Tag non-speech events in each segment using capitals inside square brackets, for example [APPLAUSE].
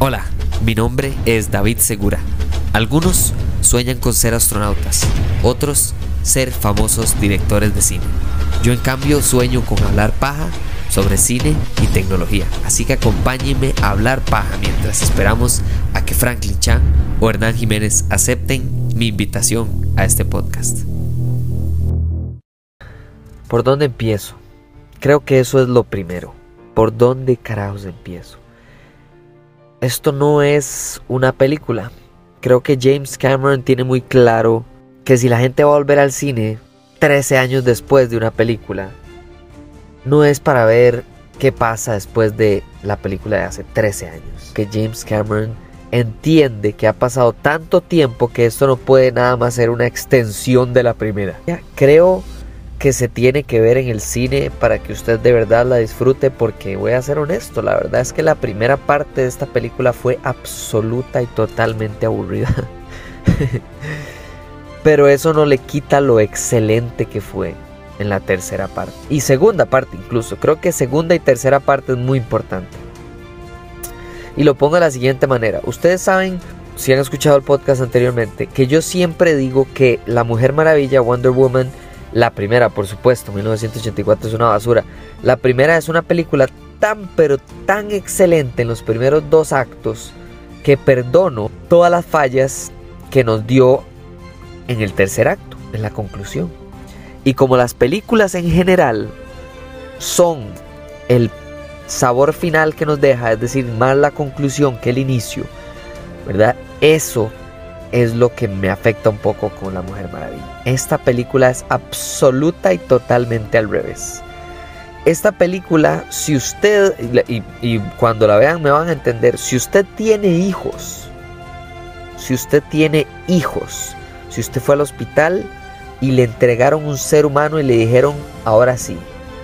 Hola, mi nombre es David Segura. Algunos sueñan con ser astronautas, otros ser famosos directores de cine. Yo en cambio sueño con hablar paja sobre cine y tecnología. Así que acompáñenme a hablar paja mientras esperamos a que Franklin Chan o Hernán Jiménez acepten mi invitación a este podcast. ¿Por dónde empiezo? Creo que eso es lo primero. ¿Por dónde carajos empiezo? Esto no es una película. Creo que James Cameron tiene muy claro que si la gente va a volver al cine 13 años después de una película, no es para ver qué pasa después de la película de hace 13 años. Que James Cameron entiende que ha pasado tanto tiempo que esto no puede nada más ser una extensión de la primera. Creo que se tiene que ver en el cine para que usted de verdad la disfrute porque voy a ser honesto, la verdad es que la primera parte de esta película fue absoluta y totalmente aburrida. [LAUGHS] Pero eso no le quita lo excelente que fue en la tercera parte. Y segunda parte incluso. Creo que segunda y tercera parte es muy importante. Y lo pongo de la siguiente manera. Ustedes saben, si han escuchado el podcast anteriormente, que yo siempre digo que La Mujer Maravilla, Wonder Woman, la primera, por supuesto, 1984 es una basura. La primera es una película tan pero tan excelente en los primeros dos actos que perdono todas las fallas que nos dio en el tercer acto, en la conclusión. Y como las películas en general son el sabor final que nos deja, es decir, más la conclusión que el inicio, ¿verdad? Eso es lo que me afecta un poco con La Mujer Maravilla. Esta película es absoluta y totalmente al revés. Esta película, si usted, y, cuando la vean me van a entender, si usted tiene hijos, si usted tiene hijos, si usted fue al hospital y le entregaron un ser humano y le dijeron, ahora sí,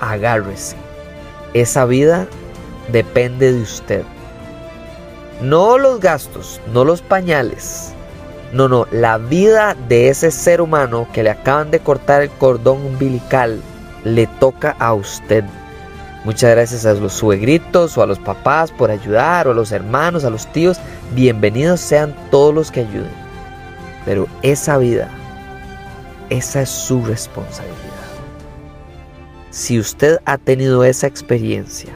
agárrese. Esa vida depende de usted. No los gastos, no los pañales. No, no, la vida de ese ser humano que le acaban de cortar el cordón umbilical le toca a usted. Muchas gracias a los suegritos o a los papás por ayudar, o a los hermanos, a los tíos. Bienvenidos sean todos los que ayuden. Pero esa vida, esa es su responsabilidad. Si usted ha tenido esa experiencia,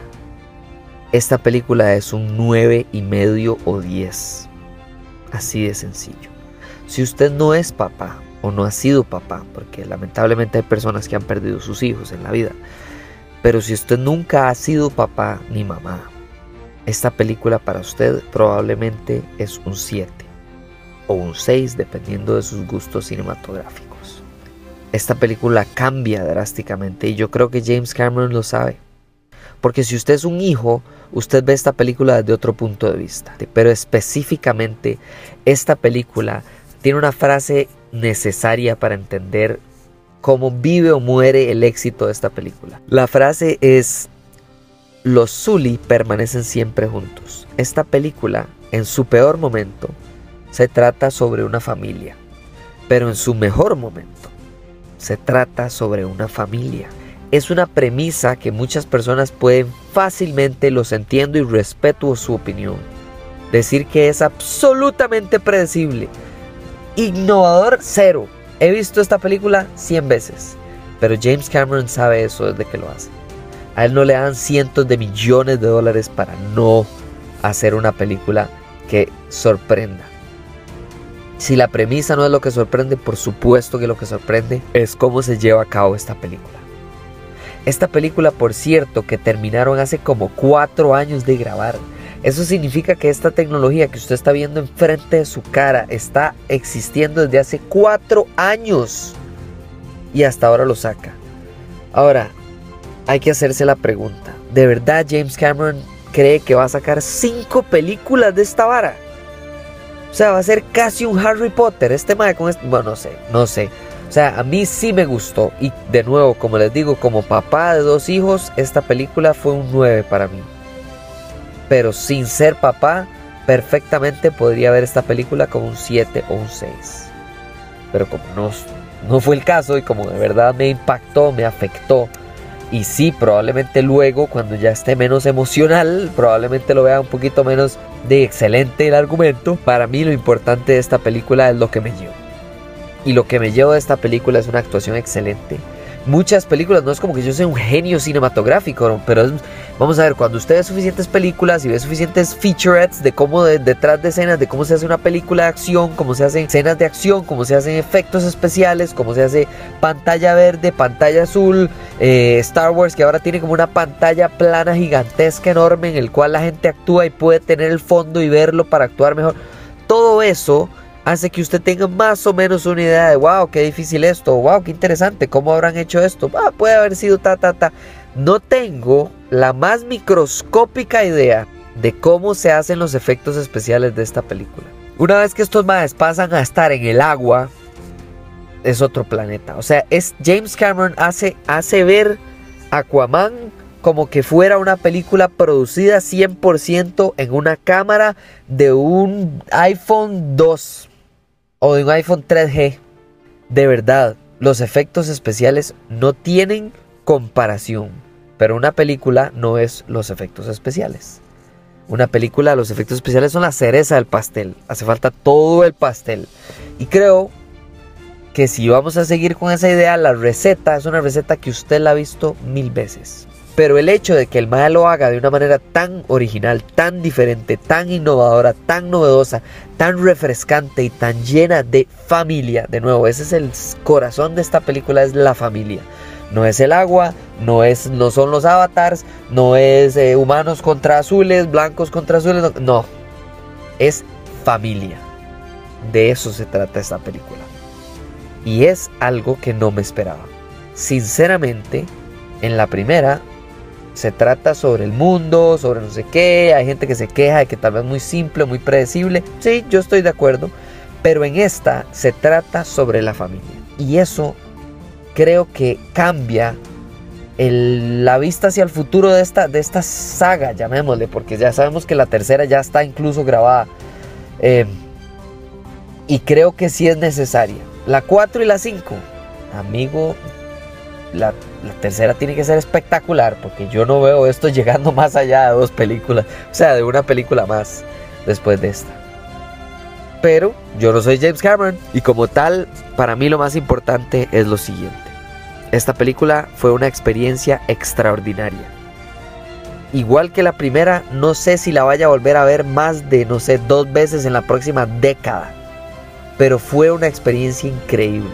esta película es un 9 y medio o 10. Así de sencillo. Si usted no es papá o no ha sido papá, porque lamentablemente hay personas que han perdido sus hijos en la vida, pero si usted nunca ha sido papá ni mamá, esta película para usted probablemente es un 7 o un 6 dependiendo de sus gustos cinematográficos. Esta película cambia drásticamente y yo creo que James Cameron lo sabe. Porque si usted es un hijo, usted ve esta película desde otro punto de vista. Pero específicamente esta película tiene una frase necesaria para entender cómo vive o muere el éxito de esta película. La frase es, los Zully permanecen siempre juntos. Esta película, en su peor momento, se trata sobre una familia, pero en su mejor momento se trata sobre una familia. Es una premisa que muchas personas pueden fácilmente, los entiendo y respeto su opinión, decir que es absolutamente predecible, innovador cero. He visto esta película 100 veces, pero James Cameron sabe eso desde que lo hace. A él no le dan cientos de millones de dólares para no hacer una película que sorprenda. Si la premisa no es lo que sorprende, por supuesto que lo que sorprende es cómo se lleva a cabo esta película. Esta película, por cierto, que terminaron hace como cuatro años de grabar. Eso significa que esta tecnología que usted está viendo enfrente de su cara está existiendo desde hace cuatro años. Y hasta ahora lo saca. Ahora, hay que hacerse la pregunta. ¿De verdad James Cameron cree que va a sacar cinco películas de esta vara? O sea, va a ser casi un Harry Potter. Este mae con este. Bueno, no sé, no sé. O sea, a mí sí me gustó. Y de nuevo, como les digo, como papá de dos hijos, esta película fue un 9 para mí. Pero sin ser papá, perfectamente podría ver esta película como un 7 o un 6. Pero como no, no fue el caso y como de verdad me impactó, me afectó, Y sí, probablemente luego, cuando ya esté menos emocional, probablemente lo vea un poquito menos de excelente el argumento. Para mí lo importante de esta película es lo que me llevo. Y lo que me llevo de esta película es una actuación excelente muchas películas, no es como que yo sea un genio cinematográfico, pero es, vamos a ver, cuando usted ve suficientes películas y ve suficientes featurettes de cómo detrás de escenas, de cómo se hace una película de acción, cómo se hacen escenas de acción, cómo se hacen efectos especiales, cómo se hace pantalla verde, pantalla azul, eh, Star Wars que ahora tiene como una pantalla plana gigantesca enorme en el cual la gente actúa y puede tener el fondo y verlo para actuar mejor. Todo eso hace que usted tenga más o menos una idea de, wow, qué difícil esto, wow, qué interesante, cómo habrán hecho esto, ah, puede haber sido ta, ta, ta. No tengo la más microscópica idea de cómo se hacen los efectos especiales de esta película. Una vez que estos maes pasan a estar en el agua, es otro planeta. O sea, es James Cameron hace, hace ver Aquaman como que fuera una película producida 100% en una cámara de un iPhone 2 o de un iPhone 3G. De verdad, los efectos especiales no tienen comparación. Pero una película no es los efectos especiales. Una película, los efectos especiales son la cereza del pastel. Hace falta todo el pastel. Y creo que si vamos a seguir con esa idea, la receta es una receta que usted la ha visto mil veces. Pero el hecho de que el MAE lo haga de una manera tan original, tan diferente, tan innovadora, tan novedosa, tan refrescante y tan llena de familia, de nuevo, ese es el corazón de esta película, es la familia. No es el agua, no, es, no son los avatars, no es eh, humanos contra azules, blancos contra azules, no, no, es familia. De eso se trata esta película. Y es algo que no me esperaba. Sinceramente, en la primera se trata sobre el mundo, sobre no sé qué, hay gente que se queja de que tal vez muy simple, muy predecible, sí, yo estoy de acuerdo, pero en esta se trata sobre la familia. Y eso creo que cambia la vista hacia el futuro de esta, de esta saga, llamémosle, porque ya sabemos que la tercera ya está incluso grabada. Eh, y creo que sí es necesaria. La 4 y la 5, amigo, la, tercera tiene que ser espectacular porque yo no veo esto [LAUGHS] llegando más allá de dos películas, o sea, de una película más después de esta. Pero yo no soy James Cameron y como tal, para mí lo más importante es lo siguiente. Esta película fue una experiencia extraordinaria. Igual que la primera, no sé si la vaya a volver a ver más de, no sé, dos veces en la próxima década. Pero fue una experiencia increíble.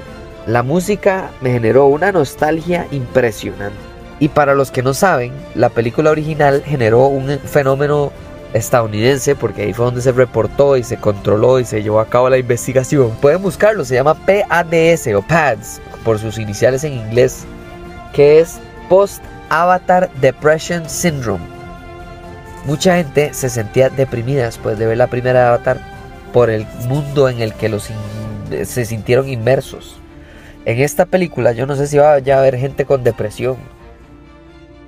La música me generó una nostalgia impresionante. Y para los que no saben, la película original generó un fenómeno estadounidense, porque ahí fue donde se reportó y se controló y se llevó a cabo la investigación. Pueden buscarlo, se llama PADS o PADS, por sus iniciales en inglés, que es Post Avatar Depression Syndrome. Mucha gente se sentía deprimida después de ver la primera Avatar por el mundo en el que los se sintieron inmersos. En esta película yo no sé si va a haber gente con depresión.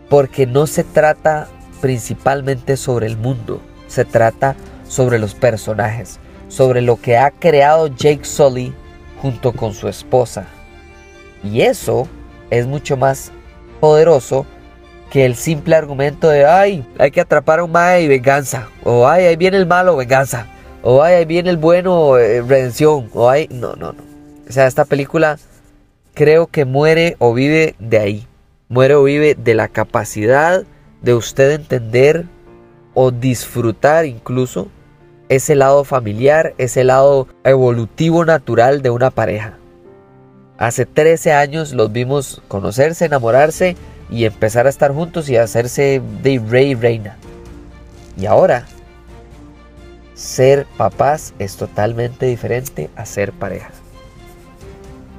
Porque no se trata principalmente sobre el mundo. Se trata sobre los personajes. Sobre lo que ha creado Jake Sully junto con su esposa. Y eso es mucho más poderoso que el simple argumento de ay, hay que atrapar a un mae y venganza. O ay, ahí viene el malo, venganza. O ay, ahí viene el bueno, eh, redención. O ay, no, no, no. O sea, esta película creo que muere o vive de ahí. Muere o vive de la capacidad de usted entender o disfrutar incluso ese lado familiar, ese lado evolutivo natural de una pareja. Hace 13 años los vimos conocerse, enamorarse y empezar a estar juntos y hacerse de rey y reina. Y ahora, ser papás es totalmente diferente a ser pareja.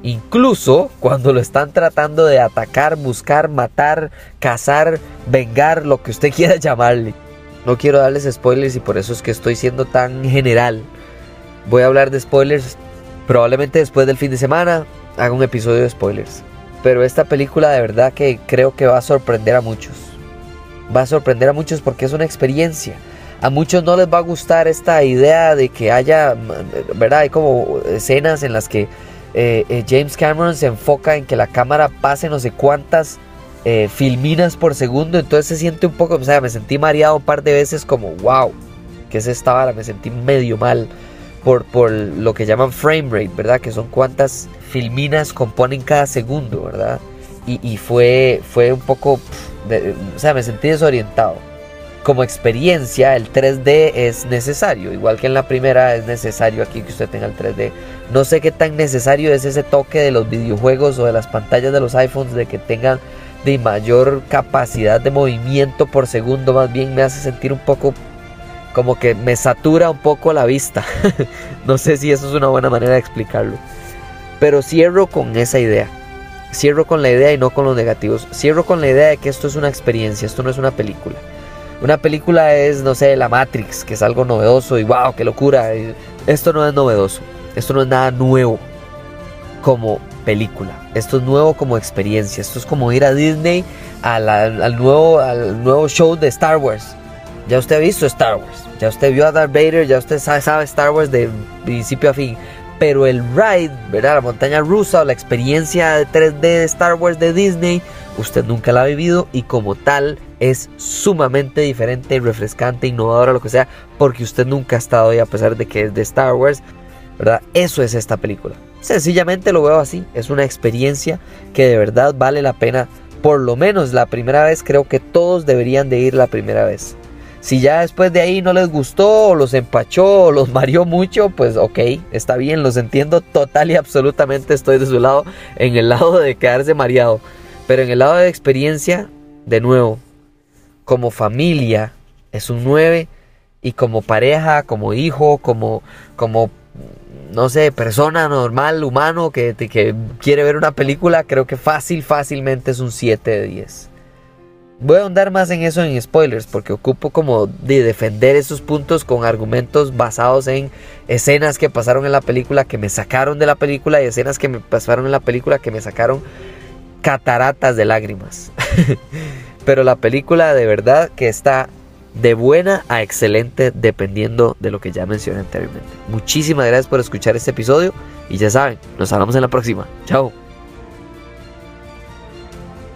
Incluso cuando lo están tratando de atacar, buscar, matar, cazar, vengar, lo que usted [LAUGHS] quiera llamarle. No quiero darles spoilers y por eso es que estoy siendo tan general. Voy a hablar de spoilers probablemente después del fin de semana. Haga un episodio de spoilers. Pero esta película de verdad que creo que va a sorprender a muchos. Va a sorprender a muchos porque es una experiencia. A muchos no les va a gustar esta idea de que haya, ¿verdad? Hay como escenas en las que eh, eh, James Cameron se enfoca en que la cámara pase no sé cuántas eh, filminas por segundo, entonces se siente un poco, o sea, me sentí mareado un par de veces como, wow, ¿qué es esta vara? Me sentí medio mal por, por lo que llaman frame rate, ¿verdad? Que son cuántas filminas componen cada segundo, ¿verdad? Y, fue, fue un poco, o sea, me sentí desorientado. Como experiencia, el 3D es necesario, igual que en la primera es necesario aquí que usted tenga el 3D. No sé qué tan necesario es ese toque de los videojuegos o de las pantallas de los iPhones de que tengan de mayor capacidad de movimiento por segundo, más bien me hace sentir un poco como que me satura un poco la vista. [LAUGHS] no sé si eso es una buena manera de explicarlo. Pero cierro con esa idea. Cierro con la idea y no con los negativos. Cierro con la idea de que esto es una experiencia, esto no es una película. Una película es, no sé, La Matrix, que es algo novedoso y wow, qué locura. Esto no es novedoso. Esto no es nada nuevo como película. Esto es nuevo como experiencia. Esto es como ir a Disney al, nuevo, al nuevo show de Star Wars. Ya usted ha visto Star Wars. Ya usted vio a Darth Vader. Ya usted sabe, sabe Star Wars de principio a fin. Pero el ride, ¿verdad? La montaña rusa o la experiencia de 3D de Star Wars de Disney, usted nunca la ha vivido y como tal es sumamente diferente, refrescante, innovadora, lo que sea, porque usted nunca ha estado ahí a pesar de que es de Star Wars, ¿verdad? Eso es esta película. Sencillamente lo veo así, es una experiencia que de verdad vale la pena, por lo menos la primera vez, creo que todos deberían de ir la primera vez. Si ya después de ahí no les gustó, los empachó, o los [LAUGHS] mareó mucho, pues ok, está bien, los entiendo total y absolutamente, estoy de su lado, en el lado de quedarse mareado. Pero en el lado de experiencia, de nuevo, como familia, es un 9, y como pareja, como hijo, como, como no sé, persona normal, humano, que, que quiere ver una película, creo que fácil, fácilmente es un 7 de 10. Voy a ahondar más en eso en spoilers, porque ocupo como de defender esos puntos con argumentos basados en escenas que pasaron en la película, que me sacaron de la película, y escenas que me pasaron en la película, que me sacaron cataratas de lágrimas. [LAUGHS] Pero la película de verdad que está de buena a excelente dependiendo de lo que ya mencioné anteriormente. Muchísimas gracias por escuchar este episodio y ya saben, nos hablamos en la próxima. Chao.